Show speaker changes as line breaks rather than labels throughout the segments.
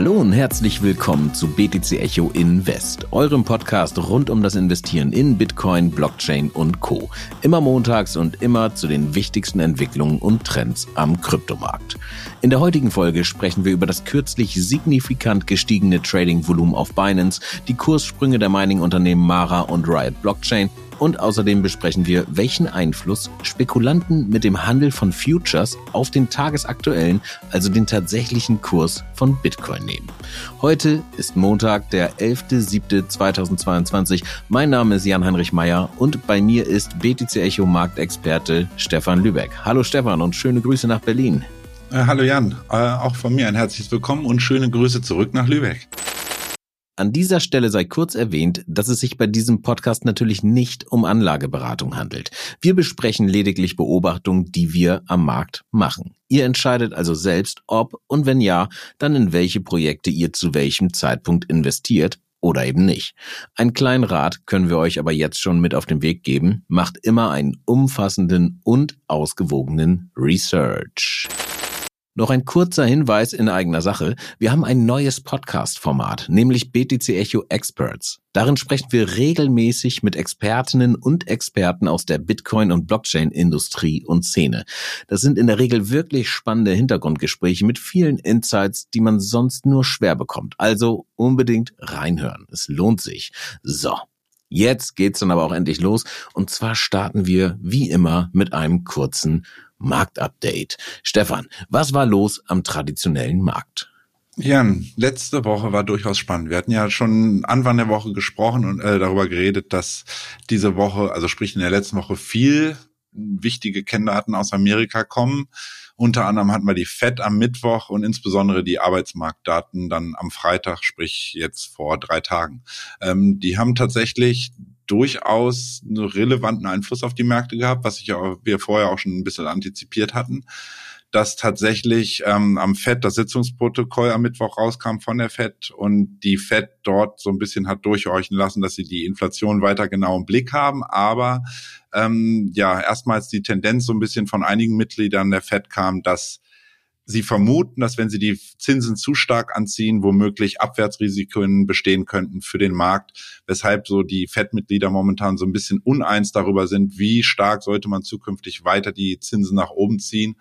Hallo und herzlich willkommen zu BTC Echo Invest, eurem Podcast rund um das Investieren in Bitcoin, Blockchain und Co. Immer montags und immer zu den wichtigsten Entwicklungen und Trends am Kryptomarkt. In der heutigen Folge sprechen wir über das kürzlich signifikant gestiegene Trading-Volumen auf Binance, die Kurssprünge der Mining-Unternehmen Mara und Riot Blockchain und außerdem besprechen wir, welchen Einfluss Spekulanten mit dem Handel von Futures auf den tagesaktuellen, also den tatsächlichen Kurs von Bitcoin nehmen. Heute ist Montag, der 11.07.2022. Mein Name ist Jan-Heinrich Meyer und bei mir ist BTC Echo Marktexperte Stefan Lübeck. Hallo Stefan und schöne Grüße nach Berlin.
Äh, hallo Jan, äh, auch von mir ein herzliches Willkommen und schöne Grüße zurück nach Lübeck.
An dieser Stelle sei kurz erwähnt, dass es sich bei diesem Podcast natürlich nicht um Anlageberatung handelt. Wir besprechen lediglich Beobachtungen, die wir am Markt machen. Ihr entscheidet also selbst, ob und wenn ja, dann in welche Projekte ihr zu welchem Zeitpunkt investiert oder eben nicht. Ein kleinen Rat können wir euch aber jetzt schon mit auf den Weg geben. Macht immer einen umfassenden und ausgewogenen Research. Noch ein kurzer Hinweis in eigener Sache. Wir haben ein neues Podcast-Format, nämlich BTC Echo Experts. Darin sprechen wir regelmäßig mit Expertinnen und Experten aus der Bitcoin- und Blockchain-Industrie und Szene. Das sind in der Regel wirklich spannende Hintergrundgespräche mit vielen Insights, die man sonst nur schwer bekommt. Also unbedingt reinhören. Es lohnt sich. So. Jetzt geht's dann aber auch endlich los. Und zwar starten wir wie immer mit einem kurzen Marktupdate. Stefan, was war los am traditionellen Markt?
Jan, letzte Woche war durchaus spannend. Wir hatten ja schon Anfang der Woche gesprochen und äh, darüber geredet, dass diese Woche, also sprich in der letzten Woche, viel wichtige Kenndaten aus Amerika kommen. Unter anderem hatten wir die FED am Mittwoch und insbesondere die Arbeitsmarktdaten dann am Freitag, sprich jetzt vor drei Tagen. Ähm, die haben tatsächlich durchaus einen relevanten Einfluss auf die Märkte gehabt, was ich auch, wir vorher auch schon ein bisschen antizipiert hatten, dass tatsächlich ähm, am FED das Sitzungsprotokoll am Mittwoch rauskam von der FED und die FED dort so ein bisschen hat durchhorchen lassen, dass sie die Inflation weiter genau im Blick haben, aber ähm, ja, erstmals die Tendenz so ein bisschen von einigen Mitgliedern der FED kam, dass Sie vermuten, dass wenn sie die Zinsen zu stark anziehen, womöglich Abwärtsrisiken bestehen könnten für den Markt, weshalb so die FED-Mitglieder momentan so ein bisschen uneins darüber sind, wie stark sollte man zukünftig weiter die Zinsen nach oben ziehen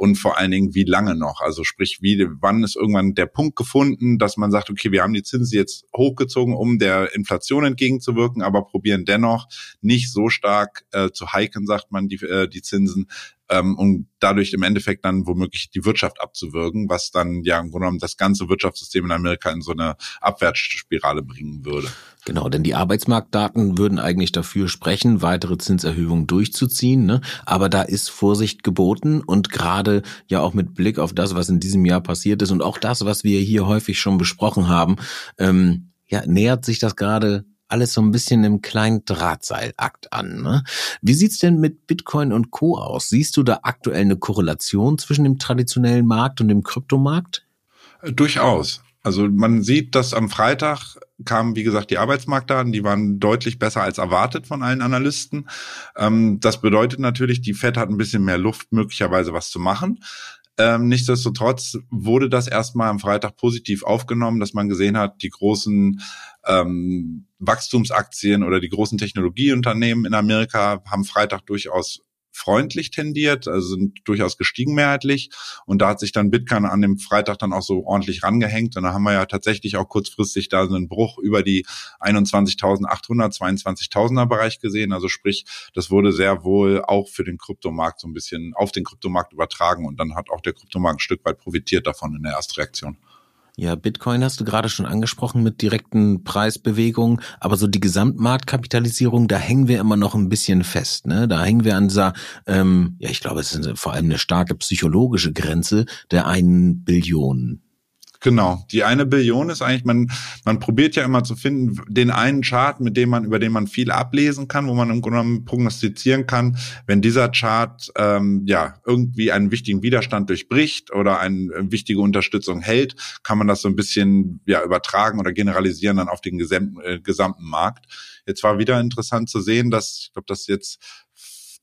und vor allen Dingen, wie lange noch? Also sprich, wie, wann ist irgendwann der Punkt gefunden, dass man sagt, okay, wir haben die Zinsen jetzt hochgezogen, um der Inflation entgegenzuwirken, aber probieren dennoch nicht so stark äh, zu hiken, sagt man, die, äh, die Zinsen, ähm, um dadurch im Endeffekt dann womöglich die Wirtschaft abzuwirken, was dann ja im Grunde genommen das ganze Wirtschaftssystem in Amerika in so eine Abwärtsspirale bringen würde.
Genau, denn die Arbeitsmarktdaten würden eigentlich dafür sprechen, weitere Zinserhöhungen durchzuziehen. Ne? Aber da ist Vorsicht geboten und gerade ja auch mit Blick auf das, was in diesem Jahr passiert ist und auch das, was wir hier häufig schon besprochen haben, ähm, ja, nähert sich das gerade alles so ein bisschen im kleinen Drahtseilakt an. Ne? Wie sieht's denn mit Bitcoin und Co. aus? Siehst du da aktuell eine Korrelation zwischen dem traditionellen Markt und dem Kryptomarkt?
Durchaus. Also man sieht, dass am Freitag kamen, wie gesagt, die Arbeitsmarktdaten, die waren deutlich besser als erwartet von allen Analysten. Ähm, das bedeutet natürlich, die Fed hat ein bisschen mehr Luft, möglicherweise was zu machen. Ähm, nichtsdestotrotz wurde das erstmal am Freitag positiv aufgenommen, dass man gesehen hat, die großen ähm, Wachstumsaktien oder die großen Technologieunternehmen in Amerika haben Freitag durchaus freundlich tendiert, also sind durchaus gestiegen mehrheitlich. Und da hat sich dann Bitcoin an dem Freitag dann auch so ordentlich rangehängt. Und da haben wir ja tatsächlich auch kurzfristig da so einen Bruch über die 21.800, 22.000er Bereich gesehen. Also sprich, das wurde sehr wohl auch für den Kryptomarkt so ein bisschen auf den Kryptomarkt übertragen. Und dann hat auch der Kryptomarkt ein Stück weit profitiert davon in der Erstreaktion.
Ja, Bitcoin hast du gerade schon angesprochen mit direkten Preisbewegungen, aber so die Gesamtmarktkapitalisierung, da hängen wir immer noch ein bisschen fest. Ne? Da hängen wir an dieser, ähm, ja, ich glaube, es ist vor allem eine starke psychologische Grenze der einen Billion.
Genau. Die eine Billion ist eigentlich, man, man probiert ja immer zu finden, den einen Chart, mit dem man, über den man viel ablesen kann, wo man im Grunde genommen prognostizieren kann, wenn dieser Chart ähm, ja irgendwie einen wichtigen Widerstand durchbricht oder eine wichtige Unterstützung hält, kann man das so ein bisschen ja übertragen oder generalisieren dann auf den gesamten, äh, gesamten Markt. Jetzt war wieder interessant zu sehen, dass, ich glaube, das jetzt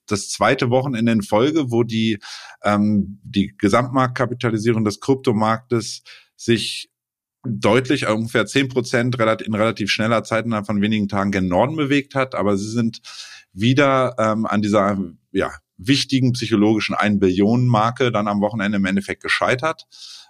das zweite Wochenende in Folge, wo die, ähm, die Gesamtmarktkapitalisierung des Kryptomarktes sich deutlich, äh, ungefähr zehn Prozent in relativ schneller Zeit innerhalb von wenigen Tagen gen Norden bewegt hat, aber sie sind wieder ähm, an dieser ja, wichtigen psychologischen 1 Billionen Marke dann am Wochenende im Endeffekt gescheitert.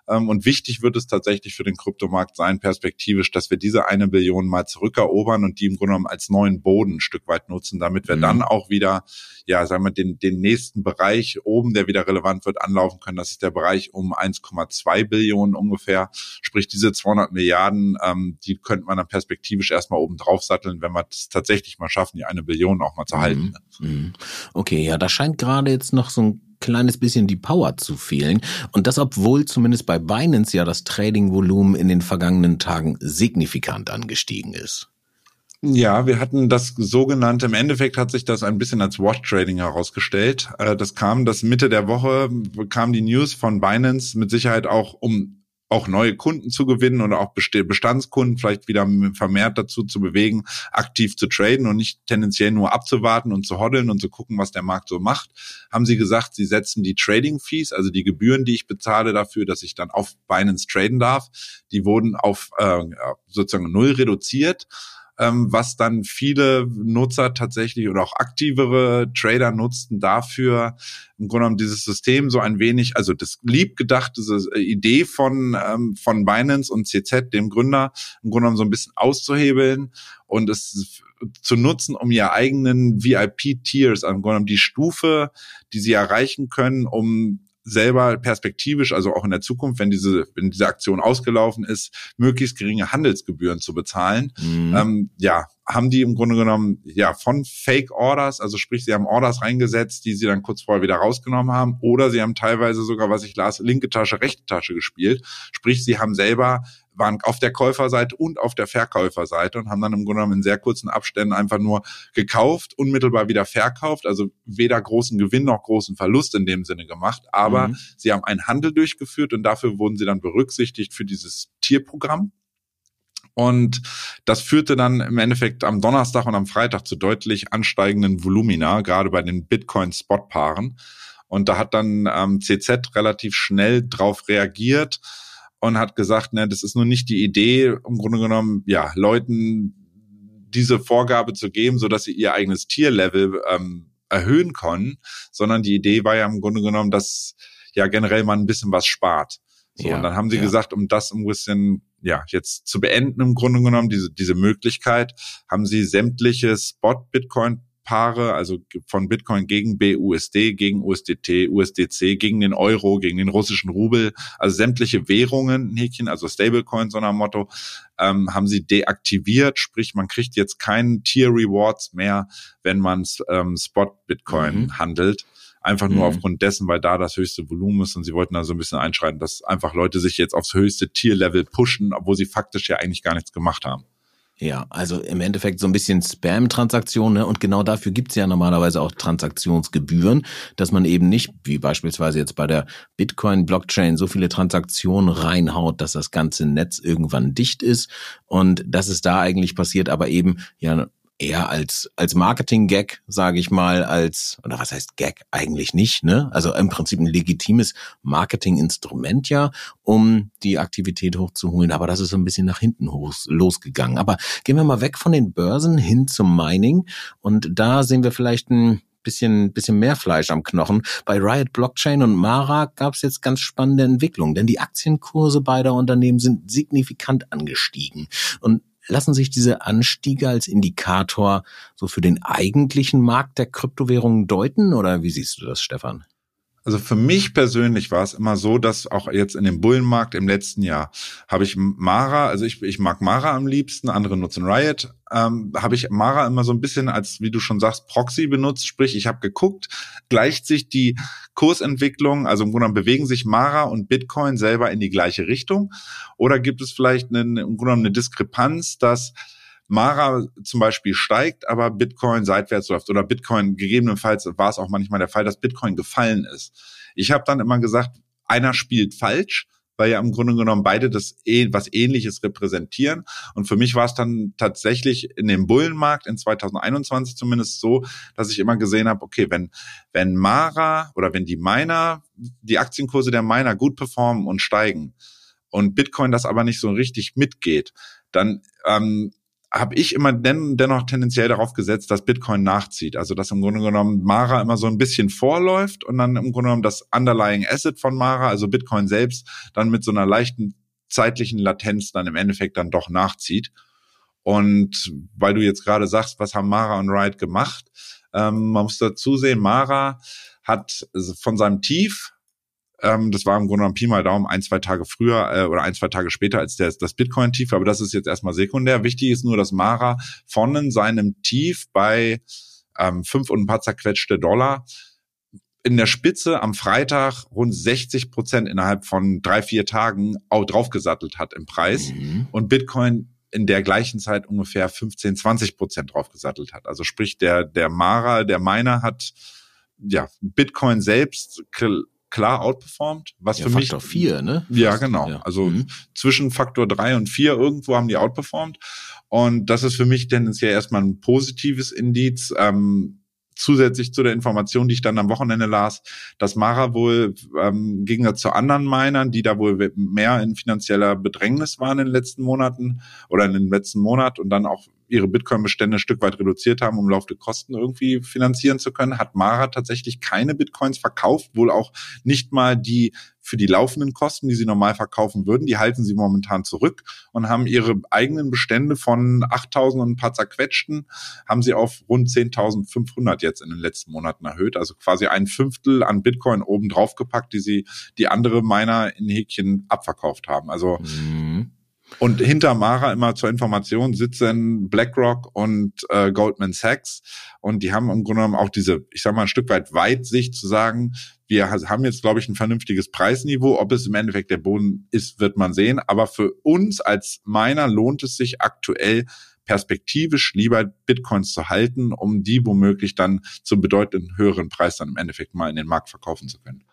Ähm, und wichtig wird es tatsächlich für den Kryptomarkt sein, perspektivisch, dass wir diese eine Billion mal zurückerobern und die im Grunde genommen als neuen Boden ein Stück weit nutzen, damit wir mhm. dann auch wieder, ja, sagen wir, den, den nächsten Bereich oben, der wieder relevant wird, anlaufen können. Das ist der Bereich um 1,2 Billionen ungefähr. Sprich, diese 200 Milliarden, ähm, die könnte man dann perspektivisch erstmal oben drauf satteln, wenn wir es tatsächlich mal schaffen, die eine Billion auch mal zu halten.
Mhm. mhm. Okay, ja, da scheint gerade jetzt noch so ein kleines bisschen die Power zu fehlen. Und das, obwohl zumindest bei Binance ja das Trading-Volumen in den vergangenen Tagen signifikant angestiegen ist.
Ja, wir hatten das sogenannte, im Endeffekt hat sich das ein bisschen als Watch-Trading herausgestellt. Äh, das kam, das Mitte der Woche kam die News von Binance mit Sicherheit auch um auch neue Kunden zu gewinnen oder auch Bestandskunden vielleicht wieder vermehrt dazu zu bewegen, aktiv zu traden und nicht tendenziell nur abzuwarten und zu hoddeln und zu gucken, was der Markt so macht, haben sie gesagt, sie setzen die Trading Fees, also die Gebühren, die ich bezahle dafür, dass ich dann auf Binance traden darf, die wurden auf äh, sozusagen null reduziert ähm, was dann viele Nutzer tatsächlich oder auch aktivere Trader nutzten dafür, im Grunde genommen dieses System so ein wenig, also das liebgedachte Idee von, ähm, von Binance und CZ, dem Gründer, im Grunde genommen so ein bisschen auszuhebeln und es zu nutzen, um ihre eigenen VIP-Tiers, im Grunde genommen die Stufe, die sie erreichen können, um selber perspektivisch, also auch in der Zukunft, wenn diese, wenn diese Aktion ausgelaufen ist, möglichst geringe Handelsgebühren zu bezahlen. Mhm. Ähm, ja, haben die im Grunde genommen ja von Fake Orders, also sprich, sie haben Orders reingesetzt, die sie dann kurz vorher wieder rausgenommen haben, oder sie haben teilweise sogar, was ich las, linke Tasche, rechte Tasche gespielt. Sprich, sie haben selber waren auf der Käuferseite und auf der Verkäuferseite und haben dann im Grunde genommen in sehr kurzen Abständen einfach nur gekauft, unmittelbar wieder verkauft, also weder großen Gewinn noch großen Verlust in dem Sinne gemacht, aber mhm. sie haben einen Handel durchgeführt und dafür wurden sie dann berücksichtigt für dieses Tierprogramm. Und das führte dann im Endeffekt am Donnerstag und am Freitag zu deutlich ansteigenden Volumina, gerade bei den Bitcoin-Spot-Paaren. Und da hat dann ähm, CZ relativ schnell drauf reagiert und hat gesagt, ne, das ist nur nicht die Idee, im Grunde genommen, ja, Leuten diese Vorgabe zu geben, so dass sie ihr eigenes Tierlevel ähm, erhöhen können, sondern die Idee war ja im Grunde genommen, dass ja generell man ein bisschen was spart. So, ja, und dann haben sie ja. gesagt, um das ein bisschen, ja, jetzt zu beenden im Grunde genommen, diese, diese Möglichkeit, haben sie sämtliche Spot-Bitcoin Paare, also von Bitcoin gegen BUSD, gegen USDT, USDC, gegen den Euro, gegen den russischen Rubel, also sämtliche Währungen, Häkchen, also Stablecoins, so nach Motto, ähm, haben sie deaktiviert, sprich man kriegt jetzt keinen Tier Rewards mehr, wenn man ähm, Spot Bitcoin mhm. handelt. Einfach nur mhm. aufgrund dessen, weil da das höchste Volumen ist und sie wollten da so ein bisschen einschreiten, dass einfach Leute sich jetzt aufs höchste Tier-Level pushen, obwohl sie faktisch ja eigentlich gar nichts gemacht haben.
Ja, also im Endeffekt so ein bisschen Spam-Transaktionen ne? und genau dafür gibt's ja normalerweise auch Transaktionsgebühren, dass man eben nicht, wie beispielsweise jetzt bei der Bitcoin-Blockchain, so viele Transaktionen reinhaut, dass das ganze Netz irgendwann dicht ist und das ist da eigentlich passiert, aber eben ja eher als als Marketing-Gag, sage ich mal, als oder was heißt Gag eigentlich nicht, ne? Also im Prinzip ein legitimes Marketing-Instrument ja, um die Aktivität hochzuholen. Aber das ist so ein bisschen nach hinten hoch, losgegangen. Aber gehen wir mal weg von den Börsen hin zum Mining und da sehen wir vielleicht ein bisschen, bisschen mehr Fleisch am Knochen. Bei Riot Blockchain und Mara gab es jetzt ganz spannende Entwicklungen, denn die Aktienkurse beider Unternehmen sind signifikant angestiegen. Und lassen sich diese Anstiege als Indikator so für den eigentlichen Markt der Kryptowährungen deuten oder wie siehst du das, Stefan?
Also für mich persönlich war es immer so, dass auch jetzt in dem Bullenmarkt im letzten Jahr habe ich Mara, also ich, ich mag Mara am liebsten, andere nutzen Riot, ähm, habe ich Mara immer so ein bisschen als, wie du schon sagst, Proxy benutzt. Sprich, ich habe geguckt, gleicht sich die Kursentwicklung, also im Grunde genommen bewegen sich Mara und Bitcoin selber in die gleiche Richtung? Oder gibt es vielleicht eine, im Grunde genommen eine Diskrepanz, dass Mara zum Beispiel steigt, aber Bitcoin seitwärts läuft oder Bitcoin gegebenenfalls war es auch manchmal der Fall, dass Bitcoin gefallen ist. Ich habe dann immer gesagt, einer spielt falsch, weil ja im Grunde genommen beide das eh, was ähnliches repräsentieren. Und für mich war es dann tatsächlich in dem Bullenmarkt in 2021 zumindest so, dass ich immer gesehen habe, okay, wenn, wenn Mara oder wenn die Miner, die Aktienkurse der Miner gut performen und steigen, und Bitcoin das aber nicht so richtig mitgeht, dann ähm, habe ich immer den, dennoch tendenziell darauf gesetzt, dass Bitcoin nachzieht. Also dass im Grunde genommen Mara immer so ein bisschen vorläuft und dann im Grunde genommen das Underlying Asset von Mara, also Bitcoin selbst, dann mit so einer leichten zeitlichen Latenz dann im Endeffekt dann doch nachzieht. Und weil du jetzt gerade sagst, was haben Mara und Wright gemacht, ähm, man muss dazu sehen, Mara hat von seinem Tief ähm, das war im Grunde genommen Pi mal Daumen ein, zwei Tage früher äh, oder ein, zwei Tage später als der, das Bitcoin-Tief. Aber das ist jetzt erstmal sekundär. Wichtig ist nur, dass Mara von seinem Tief bei ähm, fünf und ein paar zerquetschte Dollar in der Spitze am Freitag rund 60 Prozent innerhalb von drei, vier Tagen auch draufgesattelt hat im Preis mhm. und Bitcoin in der gleichen Zeit ungefähr 15, 20 Prozent draufgesattelt hat. Also sprich, der, der Mara, der Miner hat ja Bitcoin selbst klar outperformed, was ja, für
Faktor mich vier, ne?
Ja, genau. Ja. Also mhm. zwischen Faktor drei und vier irgendwo haben die outperformed und das ist für mich tendenziell erstmal ein positives Indiz. Ähm, zusätzlich zu der Information, die ich dann am Wochenende las, dass Mara wohl ähm, Gegensatz zu anderen Minern, die da wohl mehr in finanzieller Bedrängnis waren in den letzten Monaten oder in den letzten Monat und dann auch ihre Bitcoin-Bestände ein Stück weit reduziert haben, um laufende Kosten irgendwie finanzieren zu können, hat Mara tatsächlich keine Bitcoins verkauft, wohl auch nicht mal die für die laufenden Kosten, die sie normal verkaufen würden, die halten sie momentan zurück und haben ihre eigenen Bestände von 8.000 und ein paar zerquetschten, haben sie auf rund 10.500 jetzt in den letzten Monaten erhöht. Also quasi ein Fünftel an Bitcoin oben drauf gepackt, die sie, die andere Miner in Häkchen abverkauft haben. Also mhm. Und hinter Mara immer zur Information sitzen BlackRock und äh, Goldman Sachs. Und die haben im Grunde genommen auch diese, ich sag mal, ein Stück weit Weitsicht zu sagen, wir haben jetzt, glaube ich, ein vernünftiges Preisniveau. Ob es im Endeffekt der Boden ist, wird man sehen. Aber für uns als Miner lohnt es sich aktuell perspektivisch lieber Bitcoins zu halten, um die womöglich dann zum bedeutend höheren Preis dann im Endeffekt mal in den Markt verkaufen zu können.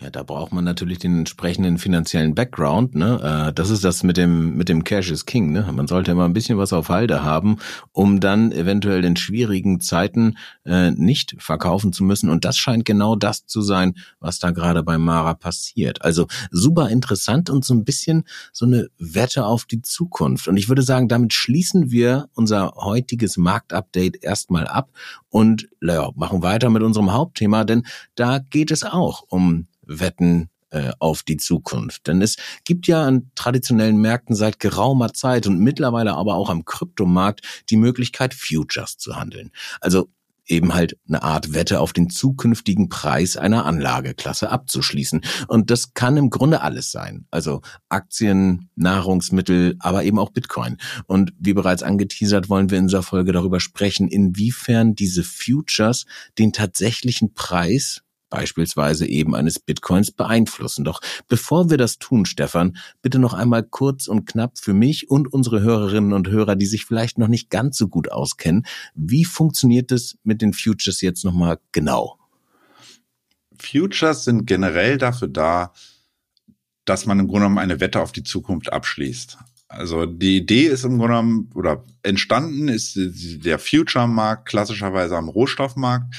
Ja, da braucht man natürlich den entsprechenden finanziellen Background. Ne? Äh, das ist das mit dem mit dem Cash is King. Ne? Man sollte immer ein bisschen was auf Halde haben, um dann eventuell in schwierigen Zeiten äh, nicht verkaufen zu müssen. Und das scheint genau das zu sein, was da gerade bei Mara passiert. Also super interessant und so ein bisschen so eine Wette auf die Zukunft. Und ich würde sagen, damit schließen wir unser heutiges Marktupdate erstmal ab und ja, machen weiter mit unserem Hauptthema, denn da geht es auch um Wetten äh, auf die Zukunft. Denn es gibt ja an traditionellen Märkten seit geraumer Zeit und mittlerweile aber auch am Kryptomarkt die Möglichkeit, Futures zu handeln. Also eben halt eine Art Wette auf den zukünftigen Preis einer Anlageklasse abzuschließen. Und das kann im Grunde alles sein. Also Aktien, Nahrungsmittel, aber eben auch Bitcoin. Und wie bereits angeteasert, wollen wir in dieser Folge darüber sprechen, inwiefern diese Futures den tatsächlichen Preis beispielsweise eben eines Bitcoins beeinflussen. Doch bevor wir das tun, Stefan, bitte noch einmal kurz und knapp für mich und unsere Hörerinnen und Hörer, die sich vielleicht noch nicht ganz so gut auskennen, wie funktioniert es mit den Futures jetzt nochmal genau?
Futures sind generell dafür da, dass man im Grunde genommen eine Wette auf die Zukunft abschließt. Also die Idee ist im Grunde genommen oder entstanden ist der Future-Markt klassischerweise am Rohstoffmarkt,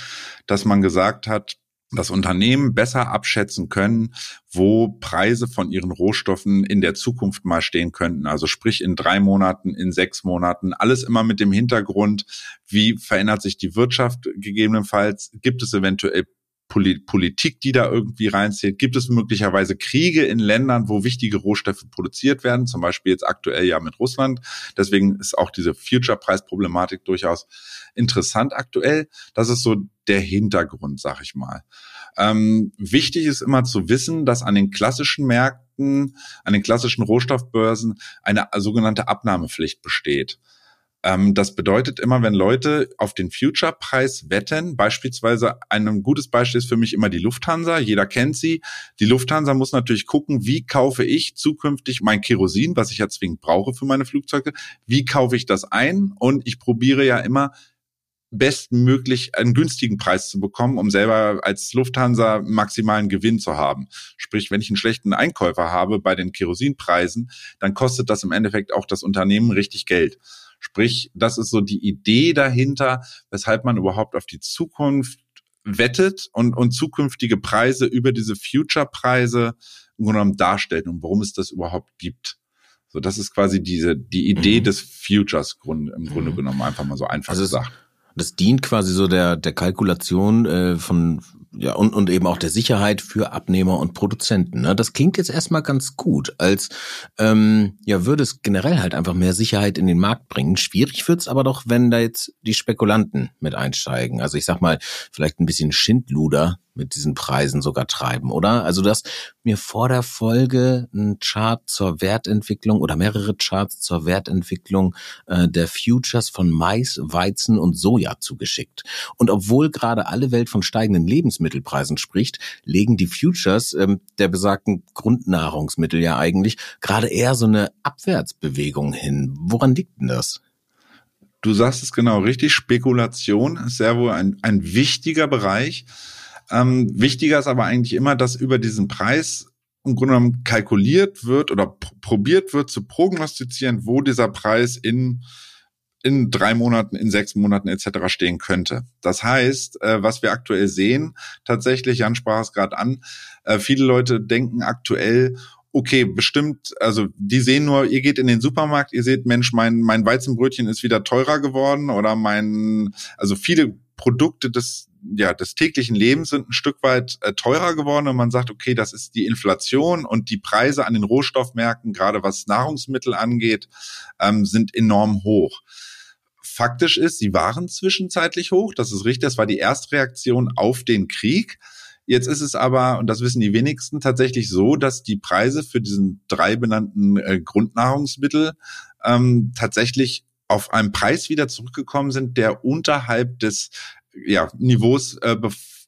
dass man gesagt hat, dass Unternehmen besser abschätzen können, wo Preise von ihren Rohstoffen in der Zukunft mal stehen könnten. Also sprich in drei Monaten, in sechs Monaten, alles immer mit dem Hintergrund, wie verändert sich die Wirtschaft gegebenenfalls, gibt es eventuell Politik, die da irgendwie reinzählt? Gibt es möglicherweise Kriege in Ländern, wo wichtige Rohstoffe produziert werden? Zum Beispiel jetzt aktuell ja mit Russland. Deswegen ist auch diese Future-Preis-Problematik durchaus interessant aktuell. Das ist so der Hintergrund, sag ich mal. Ähm, wichtig ist immer zu wissen, dass an den klassischen Märkten, an den klassischen Rohstoffbörsen eine sogenannte Abnahmepflicht besteht. Ähm, das bedeutet immer, wenn Leute auf den Future-Preis wetten, beispielsweise ein gutes Beispiel ist für mich immer die Lufthansa. Jeder kennt sie. Die Lufthansa muss natürlich gucken, wie kaufe ich zukünftig mein Kerosin, was ich ja zwingend brauche für meine Flugzeuge. Wie kaufe ich das ein? Und ich probiere ja immer bestmöglich einen günstigen Preis zu bekommen, um selber als Lufthansa maximalen Gewinn zu haben. Sprich, wenn ich einen schlechten Einkäufer habe bei den Kerosinpreisen, dann kostet das im Endeffekt auch das Unternehmen richtig Geld. Sprich, das ist so die Idee dahinter, weshalb man überhaupt auf die Zukunft wettet und, und zukünftige Preise über diese Future-Preise im Grunde genommen darstellt und warum es das überhaupt gibt. So, das ist quasi diese, die Idee mhm. des Futures Grund, im Grunde mhm. genommen einfach mal so einfach also gesagt.
Das dient quasi so der, der Kalkulation äh, von ja, und, und eben auch der Sicherheit für Abnehmer und Produzenten. Ne? Das klingt jetzt erstmal ganz gut, als ähm, ja, würde es generell halt einfach mehr Sicherheit in den Markt bringen. Schwierig wird's aber doch, wenn da jetzt die Spekulanten mit einsteigen. Also ich sag mal, vielleicht ein bisschen Schindluder mit diesen Preisen sogar treiben, oder? Also du hast mir vor der Folge einen Chart zur Wertentwicklung oder mehrere Charts zur Wertentwicklung äh, der Futures von Mais, Weizen und Soja zugeschickt. Und obwohl gerade alle Welt von steigenden Lebensmittelpreisen spricht, legen die Futures ähm, der besagten Grundnahrungsmittel ja eigentlich gerade eher so eine Abwärtsbewegung hin. Woran liegt denn das?
Du sagst es genau richtig. Spekulation ist sehr wohl ein, ein wichtiger Bereich. Ähm, wichtiger ist aber eigentlich immer, dass über diesen Preis im Grunde genommen kalkuliert wird oder probiert wird zu prognostizieren, wo dieser Preis in in drei Monaten, in sechs Monaten etc. stehen könnte. Das heißt, äh, was wir aktuell sehen, tatsächlich, Jan sprach es gerade an, äh, viele Leute denken aktuell, okay, bestimmt, also die sehen nur, ihr geht in den Supermarkt, ihr seht, Mensch, mein, mein Weizenbrötchen ist wieder teurer geworden oder mein, also viele Produkte des, ja, des täglichen Lebens sind ein Stück weit äh, teurer geworden und man sagt, okay, das ist die Inflation und die Preise an den Rohstoffmärkten, gerade was Nahrungsmittel angeht, ähm, sind enorm hoch faktisch ist, sie waren zwischenzeitlich hoch. Das ist richtig. Das war die Erstreaktion auf den Krieg. Jetzt ist es aber, und das wissen die wenigsten, tatsächlich so, dass die Preise für diesen drei benannten äh, Grundnahrungsmittel ähm, tatsächlich auf einen Preis wieder zurückgekommen sind, der unterhalb des ja, Niveaus äh,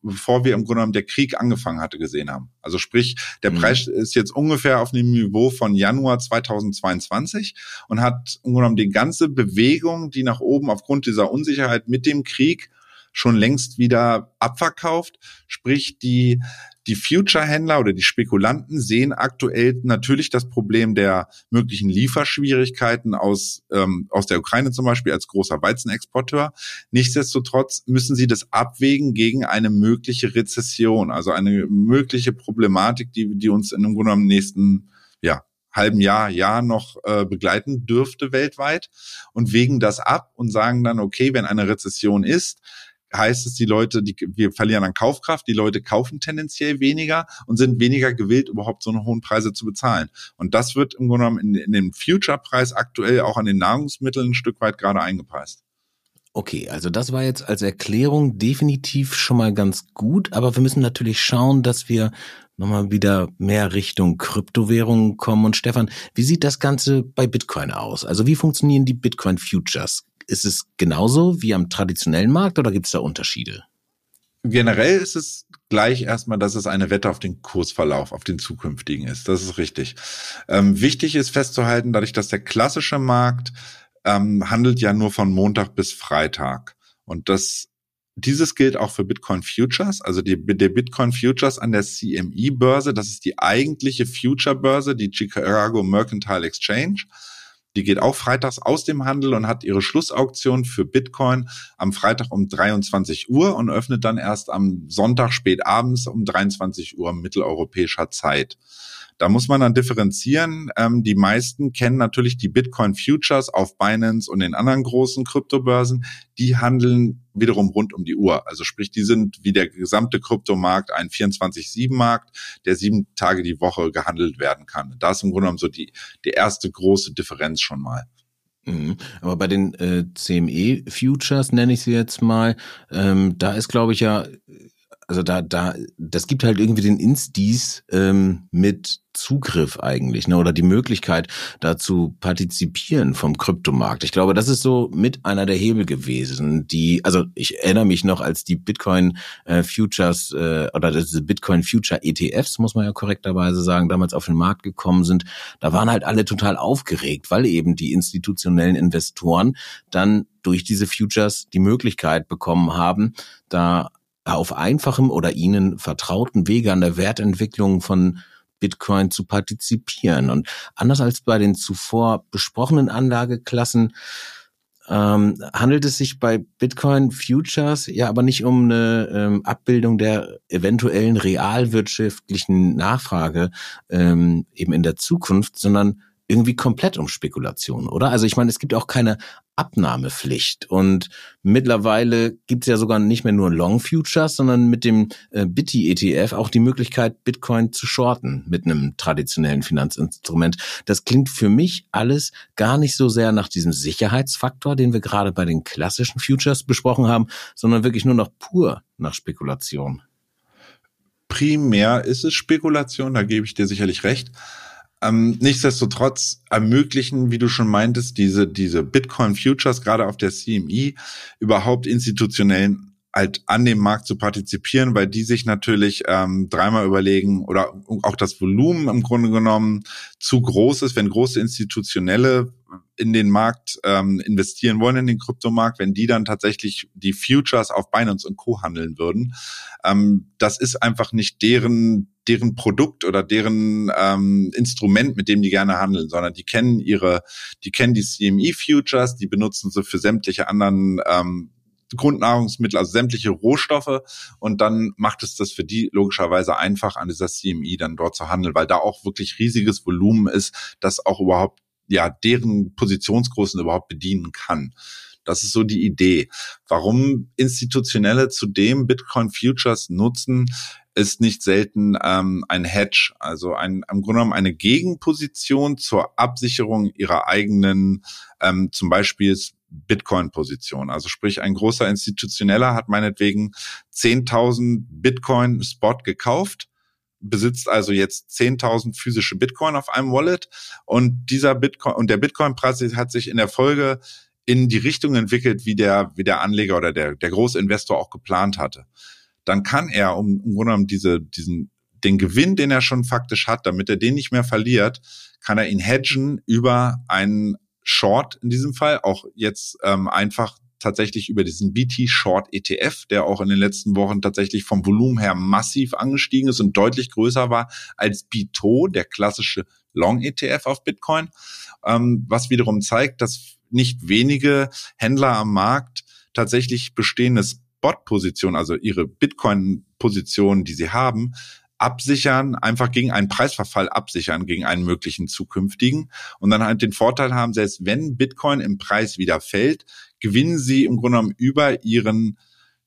bevor wir im Grunde genommen der Krieg angefangen hatte, gesehen haben. Also sprich, der mhm. Preis ist jetzt ungefähr auf dem Niveau von Januar 2022 und hat im Grunde genommen die ganze Bewegung, die nach oben aufgrund dieser Unsicherheit mit dem Krieg schon längst wieder abverkauft. Sprich, die die Future-Händler oder die Spekulanten sehen aktuell natürlich das Problem der möglichen Lieferschwierigkeiten aus, ähm, aus der Ukraine zum Beispiel als großer Weizenexporteur. Nichtsdestotrotz müssen sie das abwägen gegen eine mögliche Rezession, also eine mögliche Problematik, die, die uns in Grunde am nächsten ja, halben Jahr, Jahr noch äh, begleiten dürfte weltweit und wägen das ab und sagen dann, okay, wenn eine Rezession ist, heißt es, die Leute, die, wir verlieren an Kaufkraft, die Leute kaufen tendenziell weniger und sind weniger gewillt, überhaupt so eine hohen Preise zu bezahlen. Und das wird im Grunde genommen in, in dem Future-Preis aktuell auch an den Nahrungsmitteln ein Stück weit gerade eingepreist.
Okay, also das war jetzt als Erklärung definitiv schon mal ganz gut, aber wir müssen natürlich schauen, dass wir nochmal wieder mehr Richtung Kryptowährungen kommen. Und Stefan, wie sieht das Ganze bei Bitcoin aus? Also wie funktionieren die Bitcoin Futures? Ist es genauso wie am traditionellen Markt oder gibt es da Unterschiede?
Generell ist es gleich erstmal, dass es eine Wette auf den Kursverlauf, auf den zukünftigen ist. Das ist richtig. Ähm, wichtig ist festzuhalten, dadurch, dass der klassische Markt ähm, handelt ja nur von Montag bis Freitag. Und das dieses gilt auch für Bitcoin Futures, also die, der Bitcoin Futures an der CME-Börse. Das ist die eigentliche Future-Börse, die Chicago Mercantile Exchange. Die geht auch freitags aus dem Handel und hat ihre Schlussauktion für Bitcoin am Freitag um 23 Uhr und öffnet dann erst am Sonntag spät abends um 23 Uhr mitteleuropäischer Zeit. Da muss man dann differenzieren. Ähm, die meisten kennen natürlich die Bitcoin Futures auf Binance und den anderen großen Kryptobörsen. Die handeln wiederum rund um die Uhr. Also sprich, die sind wie der gesamte Kryptomarkt ein 24-7-Markt, der sieben Tage die Woche gehandelt werden kann. Da ist im Grunde genommen so die, die erste große Differenz schon mal.
Mhm. Aber bei den äh, CME-Futures nenne ich sie jetzt mal, ähm, da ist, glaube ich, ja also da, da, das gibt halt irgendwie den Instis ähm, mit Zugriff eigentlich, ne, oder die Möglichkeit, da zu partizipieren vom Kryptomarkt. Ich glaube, das ist so mit einer der Hebel gewesen, die, also ich erinnere mich noch, als die Bitcoin äh, Futures äh, oder diese Bitcoin Future ETFs, muss man ja korrekterweise sagen, damals auf den Markt gekommen sind, da waren halt alle total aufgeregt, weil eben die institutionellen Investoren dann durch diese Futures die Möglichkeit bekommen haben, da auf einfachem oder ihnen vertrauten Wege an der Wertentwicklung von Bitcoin zu partizipieren. Und anders als bei den zuvor besprochenen Anlageklassen ähm, handelt es sich bei Bitcoin Futures ja aber nicht um eine ähm, Abbildung der eventuellen realwirtschaftlichen Nachfrage ähm, eben in der Zukunft, sondern irgendwie komplett um Spekulation, oder? Also ich meine, es gibt auch keine Abnahmepflicht und mittlerweile gibt es ja sogar nicht mehr nur Long Futures, sondern mit dem äh, Bitty ETF auch die Möglichkeit, Bitcoin zu shorten mit einem traditionellen Finanzinstrument. Das klingt für mich alles gar nicht so sehr nach diesem Sicherheitsfaktor, den wir gerade bei den klassischen Futures besprochen haben, sondern wirklich nur noch pur nach Spekulation.
Primär ist es Spekulation, da gebe ich dir sicherlich recht. Ähm, nichtsdestotrotz ermöglichen, wie du schon meintest, diese, diese Bitcoin Futures gerade auf der CME überhaupt institutionellen halt an dem Markt zu partizipieren, weil die sich natürlich ähm, dreimal überlegen oder auch das Volumen im Grunde genommen zu groß ist, wenn große institutionelle in den Markt ähm, investieren wollen, in den Kryptomarkt, wenn die dann tatsächlich die Futures auf Binance und Co. handeln würden. Ähm, das ist einfach nicht deren deren Produkt oder deren ähm, Instrument, mit dem die gerne handeln, sondern die kennen ihre, die kennen die CME Futures, die benutzen sie für sämtliche anderen ähm, Grundnahrungsmittel, also sämtliche Rohstoffe. Und dann macht es das für die logischerweise einfach, an dieser CMI dann dort zu handeln, weil da auch wirklich riesiges Volumen ist, das auch überhaupt, ja, deren Positionsgrößen überhaupt bedienen kann. Das ist so die Idee. Warum Institutionelle zudem Bitcoin Futures nutzen, ist nicht selten ähm, ein Hedge, also ein, im Grunde genommen eine Gegenposition zur Absicherung ihrer eigenen, ähm, zum Beispiel Bitcoin-Position. Also sprich, ein großer Institutioneller hat meinetwegen 10.000 Bitcoin Spot gekauft, besitzt also jetzt 10.000 physische Bitcoin auf einem Wallet und dieser Bitcoin und der Bitcoin-Preis hat sich in der Folge in die Richtung entwickelt, wie der, wie der Anleger oder der, der Großinvestor auch geplant hatte. Dann kann er, um im Grunde genommen diese, diesen, den Gewinn, den er schon faktisch hat, damit er den nicht mehr verliert, kann er ihn hedgen über einen Short in diesem Fall, auch jetzt ähm, einfach tatsächlich über diesen BT Short ETF, der auch in den letzten Wochen tatsächlich vom Volumen her massiv angestiegen ist und deutlich größer war als BITO, der klassische Long ETF auf Bitcoin, ähm, was wiederum zeigt, dass nicht wenige Händler am Markt tatsächlich bestehende Spot-Positionen, also ihre Bitcoin-Positionen, die sie haben, absichern, einfach gegen einen Preisverfall absichern, gegen einen möglichen zukünftigen. Und dann halt den Vorteil haben, selbst wenn Bitcoin im Preis wieder fällt, gewinnen sie im Grunde genommen über ihren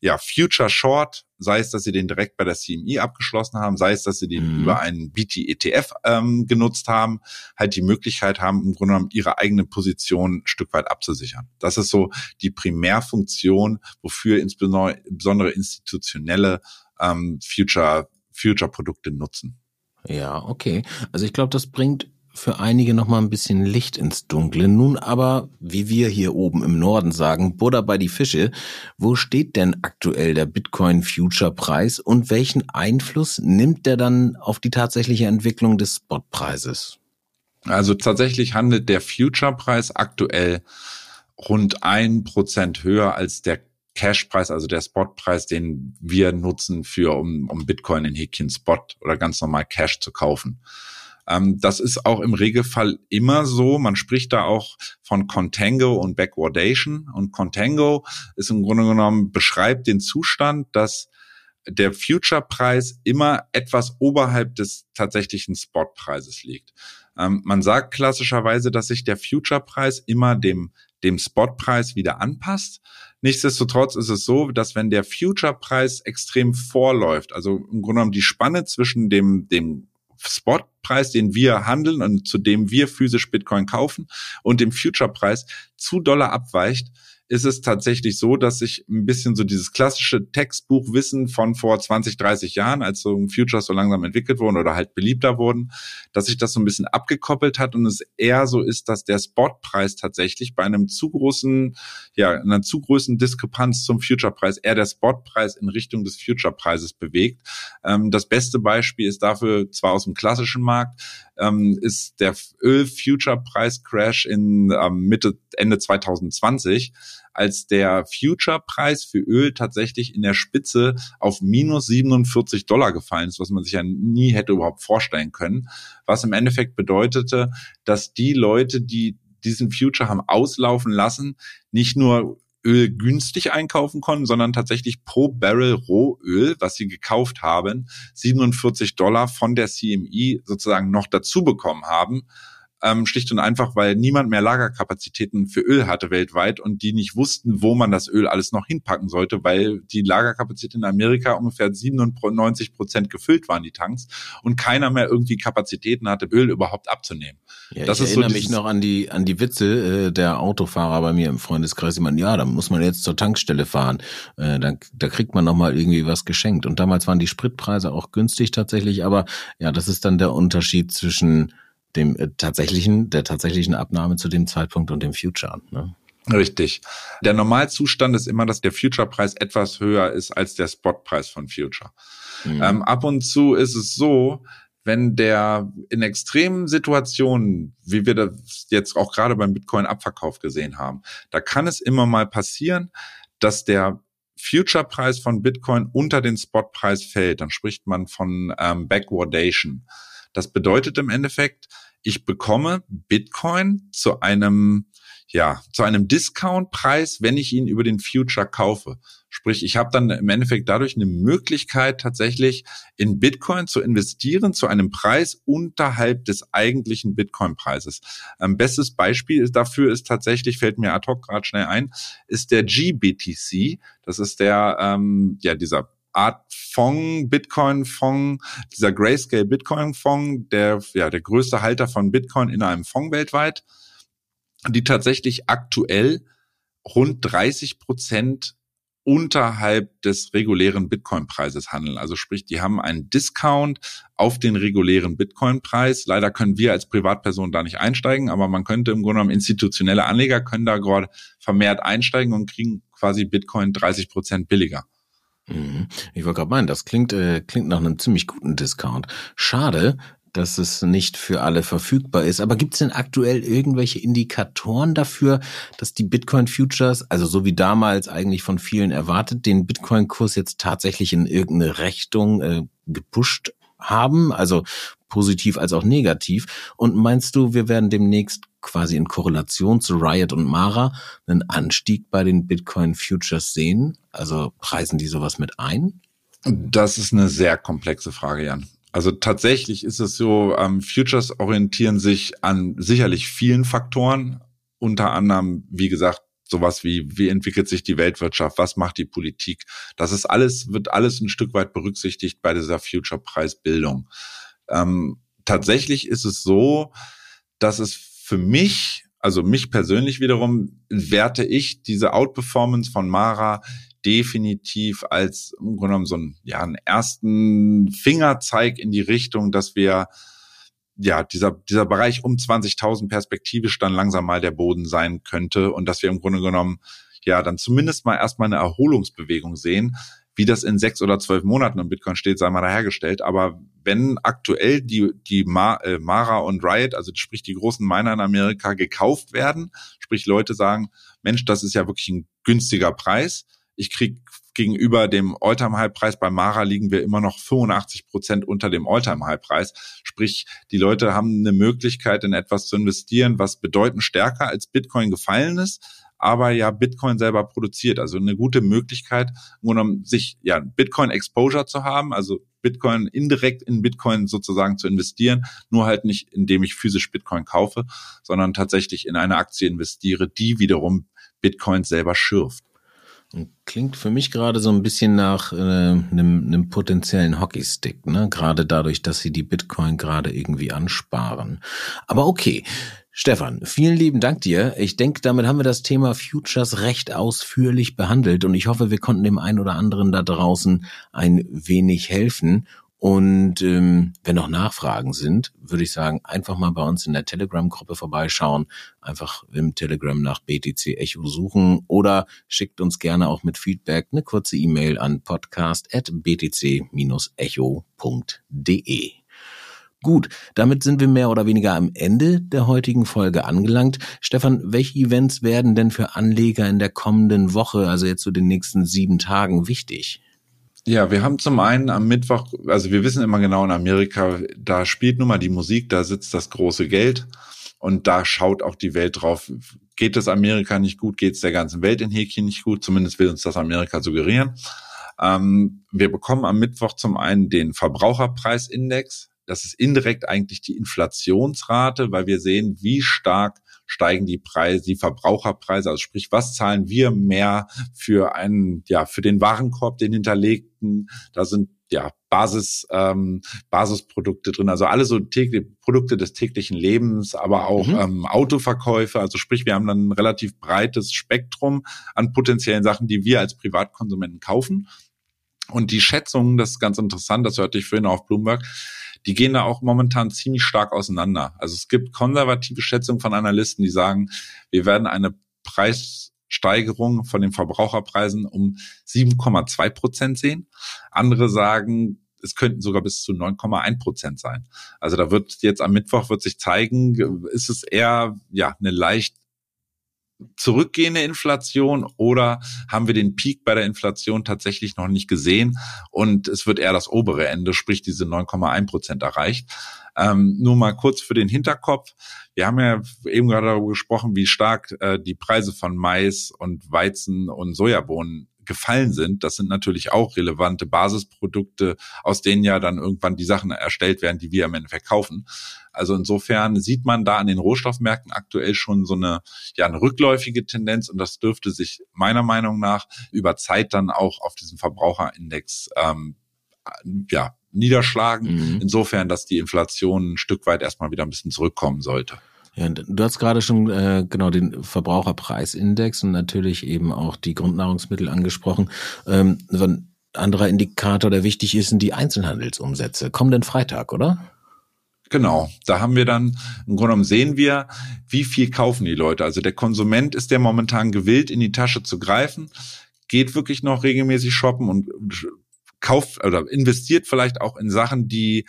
ja, Future Short, sei es, dass sie den direkt bei der CME abgeschlossen haben, sei es, dass sie den mhm. über einen BT-ETF ähm, genutzt haben, halt die Möglichkeit haben, im Grunde genommen ihre eigene Position ein Stück weit abzusichern. Das ist so die Primärfunktion, wofür insbesondere institutionelle ähm, Future Future-Produkte nutzen.
Ja, okay. Also ich glaube, das bringt für einige noch mal ein bisschen Licht ins Dunkle. Nun aber, wie wir hier oben im Norden sagen, Buddha bei die Fische. Wo steht denn aktuell der Bitcoin Future Preis und welchen Einfluss nimmt der dann auf die tatsächliche Entwicklung des Spotpreises?
Also tatsächlich handelt der Future Preis aktuell rund ein Prozent höher als der Cashpreis, also der Spotpreis, den wir nutzen für, um, um Bitcoin in Häkchen Spot oder ganz normal Cash zu kaufen. Ähm, das ist auch im Regelfall immer so. Man spricht da auch von Contango und Backwardation. Und Contango ist im Grunde genommen, beschreibt den Zustand, dass der Future-Preis immer etwas oberhalb des tatsächlichen Spot-Preises liegt. Ähm, man sagt klassischerweise, dass sich der Future-Preis immer dem, dem Spot-Preis wieder anpasst. Nichtsdestotrotz ist es so, dass wenn der Future-Preis extrem vorläuft, also im Grunde genommen die Spanne zwischen dem, dem Spotpreis, den wir handeln und zu dem wir physisch Bitcoin kaufen und dem Future-Preis zu Dollar abweicht, ist es tatsächlich so, dass sich ein bisschen so dieses klassische Textbuchwissen von vor 20, 30 Jahren, als so Futures so langsam entwickelt wurden oder halt beliebter wurden, dass sich das so ein bisschen abgekoppelt hat und es eher so ist, dass der Spotpreis tatsächlich bei einem zu großen, ja, einer zu großen Diskrepanz zum Futurepreis eher der Spotpreis in Richtung des Futurepreises bewegt. Ähm, das beste Beispiel ist dafür zwar aus dem klassischen Markt, ähm, ist der Öl-Future-Preis-Crash in ähm, Mitte, Ende 2020 als der Future-Preis für Öl tatsächlich in der Spitze auf minus 47 Dollar gefallen ist, was man sich ja nie hätte überhaupt vorstellen können. Was im Endeffekt bedeutete, dass die Leute, die diesen Future haben auslaufen lassen, nicht nur Öl günstig einkaufen konnten, sondern tatsächlich pro Barrel Rohöl, was sie gekauft haben, 47 Dollar von der CME sozusagen noch dazu bekommen haben ähm, schlicht und einfach, weil niemand mehr Lagerkapazitäten für Öl hatte weltweit und die nicht wussten, wo man das Öl alles noch hinpacken sollte, weil die Lagerkapazitäten in Amerika ungefähr 97 Prozent gefüllt waren, die Tanks, und keiner mehr irgendwie Kapazitäten hatte, Öl überhaupt abzunehmen.
Ja, das ich ist erinnere so mich noch an die an die Witze äh, der Autofahrer bei mir im Freundeskreis. Die meinen, ja, da muss man jetzt zur Tankstelle fahren. Äh, da, da kriegt man noch mal irgendwie was geschenkt. Und damals waren die Spritpreise auch günstig tatsächlich. Aber ja, das ist dann der Unterschied zwischen dem äh, tatsächlichen, der tatsächlichen Abnahme zu dem Zeitpunkt und dem Future. Ne?
Richtig. Der Normalzustand ist immer, dass der Future-Preis etwas höher ist als der Spot-Preis von Future. Mhm. Ähm, ab und zu ist es so, wenn der in extremen Situationen, wie wir das jetzt auch gerade beim Bitcoin-Abverkauf gesehen haben, da kann es immer mal passieren, dass der Future-Preis von Bitcoin unter den Spot-Preis fällt. Dann spricht man von ähm, Backwardation. Das bedeutet im Endeffekt, ich bekomme Bitcoin zu einem ja, zu einem Discount-Preis, wenn ich ihn über den Future kaufe. Sprich, ich habe dann im Endeffekt dadurch eine Möglichkeit, tatsächlich in Bitcoin zu investieren zu einem Preis unterhalb des eigentlichen Bitcoin-Preises. Ähm, bestes Beispiel dafür ist tatsächlich, fällt mir ad hoc gerade schnell ein, ist der GBTC. Das ist der, ähm, ja, dieser Art Fonds, Bitcoin-Fonds, dieser Grayscale Bitcoin-Fonds, der, ja, der größte Halter von Bitcoin in einem Fonds weltweit, die tatsächlich aktuell rund 30 Prozent unterhalb des regulären Bitcoin-Preises handeln. Also sprich, die haben einen Discount auf den regulären Bitcoin-Preis. Leider können wir als Privatperson da nicht einsteigen, aber man könnte im Grunde genommen institutionelle Anleger können da gerade vermehrt einsteigen und kriegen quasi Bitcoin 30 Prozent billiger.
Mhm. Ich wollte gerade meinen, das klingt, äh, klingt nach einem ziemlich guten Discount. Schade, dass es nicht für alle verfügbar ist. Aber gibt es denn aktuell irgendwelche Indikatoren dafür, dass die Bitcoin Futures, also so wie damals eigentlich von vielen erwartet, den Bitcoin-Kurs jetzt tatsächlich in irgendeine Richtung äh, gepusht haben? Also positiv als auch negativ. Und meinst du, wir werden demnächst quasi in Korrelation zu Riot und Mara einen Anstieg bei den Bitcoin Futures sehen? Also preisen die sowas mit ein?
Das ist eine sehr komplexe Frage, Jan. Also tatsächlich ist es so, ähm, Futures orientieren sich an sicherlich vielen Faktoren, unter anderem, wie gesagt, sowas wie, wie entwickelt sich die Weltwirtschaft, was macht die Politik. Das ist alles, wird alles ein Stück weit berücksichtigt bei dieser Future-Preisbildung. Ähm, tatsächlich ist es so, dass es für mich, also mich persönlich wiederum, werte ich diese Outperformance von Mara definitiv als im Grunde genommen so einen, ja, einen ersten Fingerzeig in die Richtung, dass wir ja, dieser, dieser Bereich um 20.000 perspektivisch dann langsam mal der Boden sein könnte und dass wir im Grunde genommen ja dann zumindest mal erstmal eine Erholungsbewegung sehen. Wie das in sechs oder zwölf Monaten im Bitcoin steht, sei mal dahergestellt. Aber wenn aktuell die, die Ma, äh, Mara und Riot, also sprich die großen Miner in Amerika, gekauft werden, sprich Leute sagen, Mensch, das ist ja wirklich ein günstiger Preis. Ich krieg gegenüber dem Alltime-High-Preis bei Mara liegen wir immer noch 85 Prozent unter dem Alltime-High-Preis. Sprich, die Leute haben eine Möglichkeit, in etwas zu investieren, was bedeutend stärker als Bitcoin gefallen ist, aber ja Bitcoin selber produziert. Also eine gute Möglichkeit, um sich ja Bitcoin Exposure zu haben, also Bitcoin indirekt in Bitcoin sozusagen zu investieren, nur halt nicht, indem ich physisch Bitcoin kaufe, sondern tatsächlich in eine Aktie investiere, die wiederum Bitcoin selber schürft.
Klingt für mich gerade so ein bisschen nach äh, einem, einem potenziellen Hockeystick, ne? Gerade dadurch, dass sie die Bitcoin gerade irgendwie ansparen. Aber okay. Stefan, vielen lieben Dank dir. Ich denke, damit haben wir das Thema Futures recht ausführlich behandelt und ich hoffe, wir konnten dem einen oder anderen da draußen ein wenig helfen. Und ähm, wenn noch Nachfragen sind, würde ich sagen, einfach mal bei uns in der Telegram-Gruppe vorbeischauen, einfach im Telegram nach BTC Echo suchen oder schickt uns gerne auch mit Feedback eine kurze E-Mail an podcast.btc-echo.de. Gut, damit sind wir mehr oder weniger am Ende der heutigen Folge angelangt. Stefan, welche Events werden denn für Anleger in der kommenden Woche, also jetzt so den nächsten sieben Tagen, wichtig?
Ja, wir haben zum einen am Mittwoch, also wir wissen immer genau in Amerika, da spielt nun mal die Musik, da sitzt das große Geld. Und da schaut auch die Welt drauf. Geht es Amerika nicht gut? Geht es der ganzen Welt in Häkchen nicht gut? Zumindest will uns das Amerika suggerieren. Ähm, wir bekommen am Mittwoch zum einen den Verbraucherpreisindex. Das ist indirekt eigentlich die Inflationsrate, weil wir sehen, wie stark steigen die Preise, die Verbraucherpreise, also sprich, was zahlen wir mehr für einen, ja, für den Warenkorb, den hinterlegten, da sind ja Basis ähm, Basisprodukte drin, also alle so tägliche Produkte des täglichen Lebens, aber auch mhm. ähm, Autoverkäufe, also sprich, wir haben dann ein relativ breites Spektrum an potenziellen Sachen, die wir als Privatkonsumenten kaufen. Und die Schätzungen, das ist ganz interessant, das hörte ich vorhin auf Bloomberg, die gehen da auch momentan ziemlich stark auseinander. Also es gibt konservative Schätzungen von Analysten, die sagen, wir werden eine Preissteigerung von den Verbraucherpreisen um 7,2 Prozent sehen. Andere sagen, es könnten sogar bis zu 9,1 Prozent sein. Also da wird jetzt am Mittwoch wird sich zeigen, ist es eher ja eine leicht zurückgehende Inflation oder haben wir den Peak bei der Inflation tatsächlich noch nicht gesehen und es wird eher das obere Ende, sprich diese 9,1 Prozent erreicht. Ähm, nur mal kurz für den Hinterkopf. Wir haben ja eben gerade darüber gesprochen, wie stark äh, die Preise von Mais und Weizen und Sojabohnen gefallen sind. Das sind natürlich auch relevante Basisprodukte, aus denen ja dann irgendwann die Sachen erstellt werden, die wir am Ende verkaufen. Also insofern sieht man da an den Rohstoffmärkten aktuell schon so eine, ja, eine rückläufige Tendenz und das dürfte sich meiner Meinung nach über Zeit dann auch auf diesen Verbraucherindex ähm, ja, niederschlagen. Mhm. Insofern, dass die Inflation ein Stück weit erstmal wieder ein bisschen zurückkommen sollte.
Ja, du hast gerade schon äh, genau den Verbraucherpreisindex und natürlich eben auch die Grundnahrungsmittel angesprochen. Ähm, so ein anderer Indikator, der wichtig ist, sind die Einzelhandelsumsätze. Kommenden Freitag, oder?
Genau, da haben wir dann, im Grunde genommen sehen wir, wie viel kaufen die Leute. Also der Konsument ist der momentan gewillt, in die Tasche zu greifen, geht wirklich noch regelmäßig shoppen und kauft oder investiert vielleicht auch in Sachen, die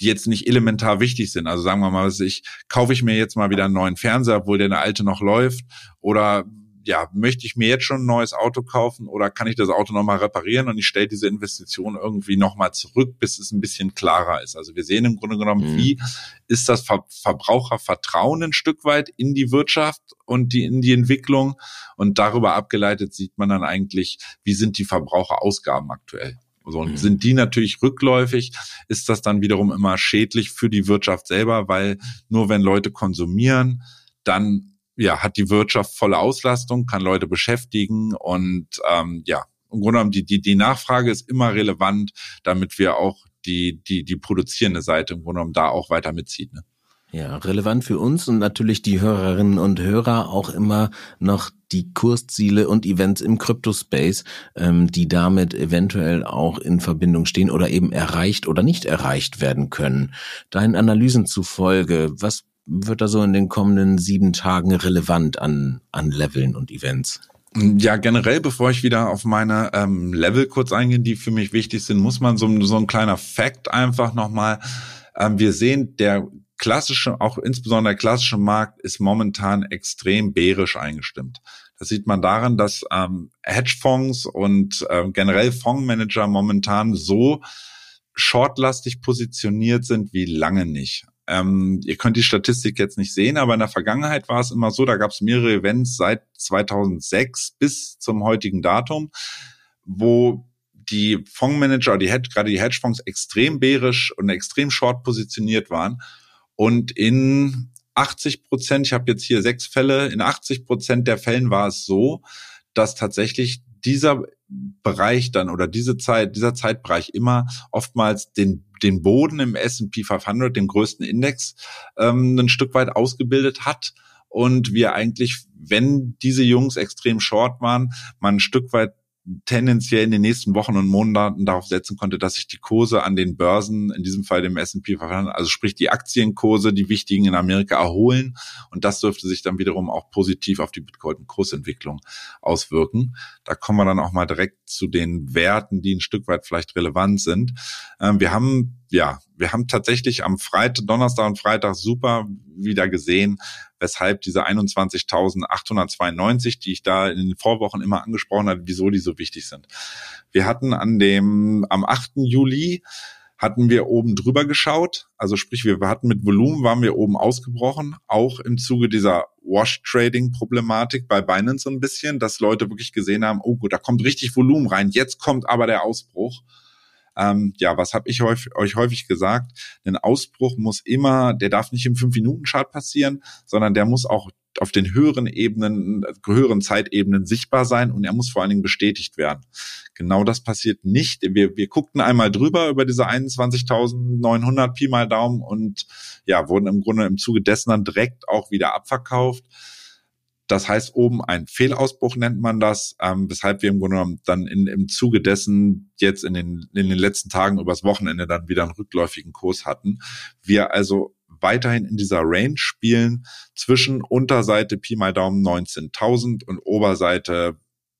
die jetzt nicht elementar wichtig sind. Also sagen wir mal, was ich kaufe ich mir jetzt mal wieder einen neuen Fernseher, obwohl der alte noch läuft, oder ja, möchte ich mir jetzt schon ein neues Auto kaufen oder kann ich das Auto nochmal reparieren und ich stelle diese Investition irgendwie nochmal zurück, bis es ein bisschen klarer ist. Also wir sehen im Grunde genommen, mhm. wie ist das Ver Verbrauchervertrauen ein Stück weit in die Wirtschaft und die, in die Entwicklung und darüber abgeleitet sieht man dann eigentlich, wie sind die Verbraucherausgaben aktuell. So, und mhm. sind die natürlich rückläufig, ist das dann wiederum immer schädlich für die Wirtschaft selber, weil nur wenn Leute konsumieren, dann ja, hat die Wirtschaft volle Auslastung, kann Leute beschäftigen und ähm, ja, im Grunde genommen die, die, die Nachfrage ist immer relevant, damit wir auch die, die, die produzierende Seite im Grunde genommen da auch weiter mitzieht. Ne?
Ja, relevant für uns und natürlich die Hörerinnen und Hörer auch immer noch die Kursziele und Events im Crypto-Space, ähm, die damit eventuell auch in Verbindung stehen oder eben erreicht oder nicht erreicht werden können. Deinen Analysen zufolge, was wird da so in den kommenden sieben Tagen relevant an, an Leveln und Events?
Ja, generell, bevor ich wieder auf meine ähm, Level kurz eingehe, die für mich wichtig sind, muss man so, so ein kleiner Fact einfach nochmal. Ähm, wir sehen, der klassische, auch insbesondere der klassische Markt ist momentan extrem bärisch eingestimmt. Das sieht man daran, dass ähm, Hedgefonds und äh, generell Fondsmanager momentan so shortlastig positioniert sind wie lange nicht. Ähm, ihr könnt die Statistik jetzt nicht sehen, aber in der Vergangenheit war es immer so, da gab es mehrere Events seit 2006 bis zum heutigen Datum, wo die Fondsmanager, die Hedge, gerade die Hedgefonds extrem bärisch und extrem short positioniert waren und in 80 Prozent, ich habe jetzt hier sechs Fälle, in 80 Prozent der Fällen war es so, dass tatsächlich dieser Bereich dann oder diese Zeit, dieser Zeitbereich immer oftmals den, den Boden im S&P 500, dem größten Index, ähm, ein Stück weit ausgebildet hat. Und wir eigentlich, wenn diese Jungs extrem short waren, man ein Stück weit tendenziell in den nächsten Wochen und Monaten darauf setzen konnte, dass sich die Kurse an den Börsen, in diesem Fall dem S&P 500, also sprich die Aktienkurse, die wichtigen in Amerika erholen und das dürfte sich dann wiederum auch positiv auf die Bitcoin-Kursentwicklung auswirken. Da kommen wir dann auch mal direkt zu den Werten, die ein Stück weit vielleicht relevant sind. Ähm, wir haben ja, wir haben tatsächlich am Freitag, Donnerstag und Freitag super wieder gesehen, weshalb diese 21.892, die ich da in den Vorwochen immer angesprochen habe, wieso die so wichtig sind. Wir hatten an dem, am 8. Juli hatten wir oben drüber geschaut. Also sprich, wir hatten mit Volumen, waren wir oben ausgebrochen, auch im Zuge dieser Wash-Trading-Problematik bei Binance so ein bisschen, dass Leute wirklich gesehen haben, oh gut, da kommt richtig Volumen rein, jetzt kommt aber der Ausbruch. Ähm, ja, was habe ich häufig, euch häufig gesagt? Ein Ausbruch muss immer, der darf nicht im 5-Minuten-Chart passieren, sondern der muss auch auf den höheren Ebenen, höheren Zeitebenen sichtbar sein und er muss vor allen Dingen bestätigt werden. Genau das passiert nicht. Wir, wir guckten einmal drüber über diese 21.900 Pi mal Daumen und ja, wurden im Grunde im Zuge dessen dann direkt auch wieder abverkauft. Das heißt, oben ein Fehlausbruch nennt man das, ähm, weshalb wir im Grunde genommen dann in, im Zuge dessen jetzt in den, in den letzten Tagen übers Wochenende dann wieder einen rückläufigen Kurs hatten. Wir also weiterhin in dieser Range spielen zwischen Unterseite Pi mal Daumen 19.000 und Oberseite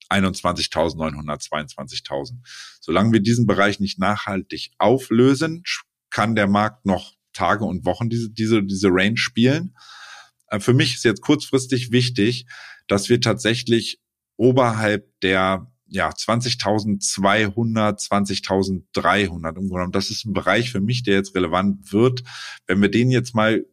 21.900, 22.000. Solange wir diesen Bereich nicht nachhaltig auflösen, kann der Markt noch Tage und Wochen diese, diese, diese Range spielen. Äh, für mich ist jetzt kurzfristig wichtig, dass wir tatsächlich oberhalb der ja, 20.200, 20.300 im Grunde Das ist ein Bereich für mich, der jetzt relevant wird. Wenn wir den jetzt mal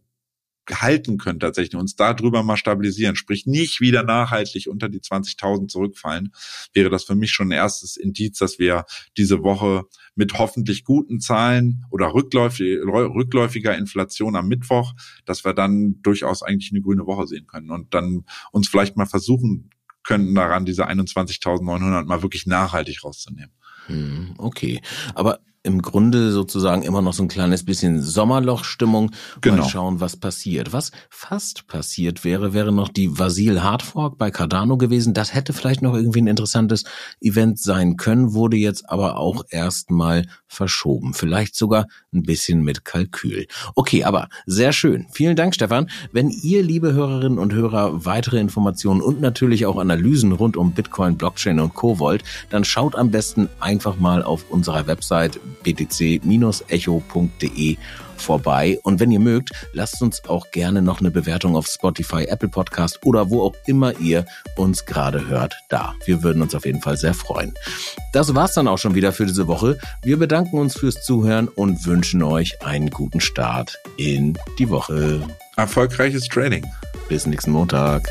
halten können tatsächlich, uns da mal stabilisieren, sprich nicht wieder nachhaltig unter die 20.000 zurückfallen, wäre das für mich schon ein erstes Indiz, dass wir diese Woche mit hoffentlich guten Zahlen oder rückläufig, rückläufiger Inflation am Mittwoch, dass wir dann durchaus eigentlich eine grüne Woche sehen können und dann uns vielleicht mal versuchen könnten daran, diese 21.900 mal wirklich nachhaltig rauszunehmen.
Hm, okay, aber im Grunde sozusagen immer noch so ein kleines bisschen Sommerlochstimmung. Genau. Mal schauen, was passiert. Was fast passiert wäre, wäre noch die Vasil Hardfork bei Cardano gewesen. Das hätte vielleicht noch irgendwie ein interessantes Event sein können, wurde jetzt aber auch erstmal verschoben. Vielleicht sogar ein bisschen mit Kalkül. Okay, aber sehr schön. Vielen Dank, Stefan. Wenn ihr, liebe Hörerinnen und Hörer, weitere Informationen und natürlich auch Analysen rund um Bitcoin, Blockchain und Co. wollt, dann schaut am besten einfach mal auf unserer Website btc-echo.de vorbei. Und wenn ihr mögt, lasst uns auch gerne noch eine Bewertung auf Spotify, Apple Podcast oder wo auch immer ihr uns gerade hört, da. Wir würden uns auf jeden Fall sehr freuen. Das war's dann auch schon wieder für diese Woche. Wir bedanken uns fürs Zuhören und wünschen euch einen guten Start in die Woche.
Erfolgreiches Trading.
Bis nächsten Montag.